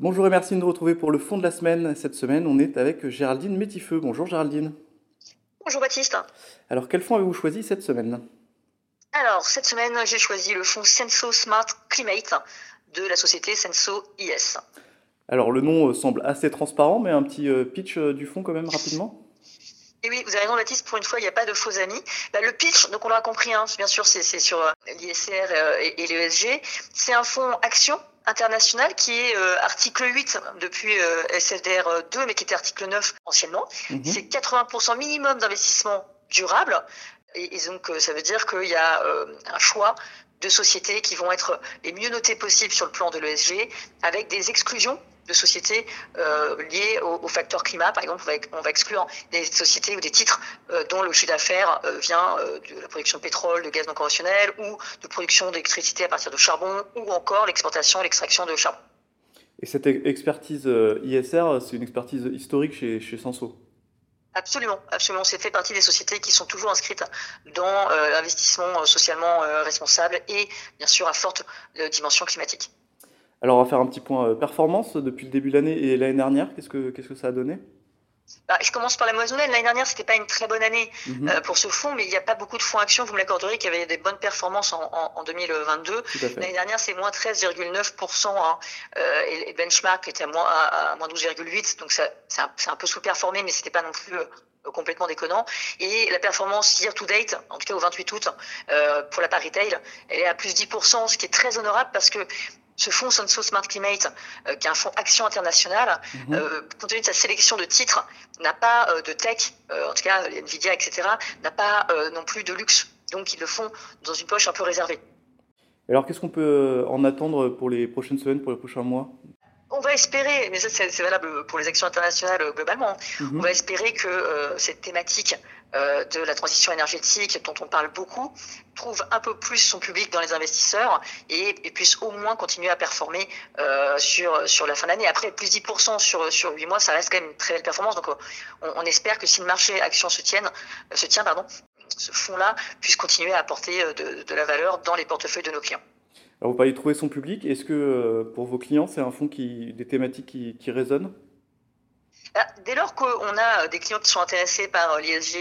Bonjour et merci de nous retrouver pour le fond de la semaine. Cette semaine, on est avec Géraldine Métifeux. Bonjour Géraldine. Bonjour Baptiste. Alors, quel fonds avez-vous choisi cette semaine? Alors, cette semaine, j'ai choisi le fonds Senso Smart Climate de la société Senso IS. Alors, le nom euh, semble assez transparent, mais un petit euh, pitch euh, du fonds quand même rapidement et oui, vous avez raison, Baptiste, pour une fois, il n'y a pas de faux amis. Bah, le pitch, donc on l'a compris, hein, bien sûr, c'est sur l'ISR et, et l'ESG. C'est un fonds action international qui est euh, article 8 depuis euh, SFDR 2, mais qui était article 9 anciennement. Mhm. C'est 80% minimum d'investissement durable. Et, et, donc, euh, ça veut dire qu'il y a un choix de sociétés qui vont être les mieux notées possibles sur le plan de l'ESG, avec des exclusions de sociétés euh, liées au, au, facteur climat. Par exemple, on va, on va, exclure des sociétés ou des titres euh, dont le chiffre d'affaires euh, vient de la production de pétrole, de gaz non conventionnel ou de production d'électricité à partir de charbon ou encore l'exportation et l'extraction de charbon. Et cette expertise ISR, c'est une expertise historique chez, chez Senso Absolument, absolument. C'est fait partie des sociétés qui sont toujours inscrites dans euh, l'investissement socialement responsable et bien sûr à forte dimension climatique. Alors, on va faire un petit point euh, performance depuis le début de l'année et l'année dernière. Qu'est-ce que, qu'est-ce que ça a donné? Bah, je commence par la moisonnelle. L'année dernière, c'était pas une très bonne année mmh. euh, pour ce fonds, mais il n'y a pas beaucoup de fonds actions. Vous me l'accorderez qu'il y avait des bonnes performances en, en, en 2022. L'année dernière, c'est moins 13,9%. Hein, euh, et, et benchmark était à moins, à, à moins 12,8%. Donc, ça, c'est, un, peu sous-performé, mais c'était pas non plus euh, complètement déconnant. Et la performance year to date, en tout cas au 28 août, euh, pour la part retail, elle est à plus 10%, ce qui est très honorable parce que ce fonds Sonso Smart Climate, euh, qui est un fonds action internationale, -hmm. euh, compte tenu de sa sélection de titres, n'a pas euh, de tech, en tout cas Nvidia, etc., n'a pas non plus de luxe. Donc ils le font dans une poche un peu réservée. Alors qu'est-ce qu'on peut en attendre pour les prochaines semaines, pour les prochains mois? On va espérer, mais ça c'est valable pour les actions internationales euh, globalement, -hmm. on va espérer que euh, cette thématique euh, de la transition énergétique dont on parle beaucoup trouve un peu plus son public dans les investisseurs et, et puisse au moins continuer à performer euh, sur, sur la fin d'année. Après, plus 10% sur, sur 8 mois, ça reste quand même une très belle performance. Donc on, on espère que si le marché action se, tienne, se tient, pardon, ce fonds-là puisse continuer à apporter de, de la valeur dans les portefeuilles de nos clients. Alors, vous parlez de trouver son public. Est-ce que euh, pour vos clients, c'est un fonds qui, des thématiques qui, résonnent? Ah, Dès lors qu'on a des clients qui sont intéressés par l'ISG,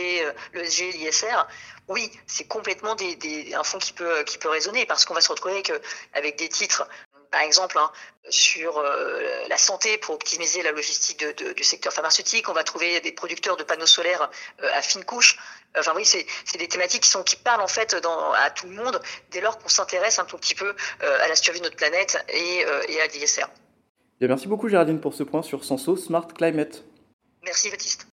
l'ESG, l'ISR, oui, c'est complètement un fonds qui peut, qui peut résonner parce qu'on va se retrouver avec des titres par exemple, hein, sur euh, la santé pour optimiser la logistique de, de, du secteur pharmaceutique. On va trouver des producteurs de panneaux solaires euh, à fine couche. Enfin oui, c'est des thématiques qui, sont, qui parlent en fait dans, à tout le monde dès lors qu'on s'intéresse un tout petit peu euh, à la survie de notre planète et, et à l'ISR. Merci beaucoup Géraldine pour ce point sur Senso Smart Climate. Merci Baptiste.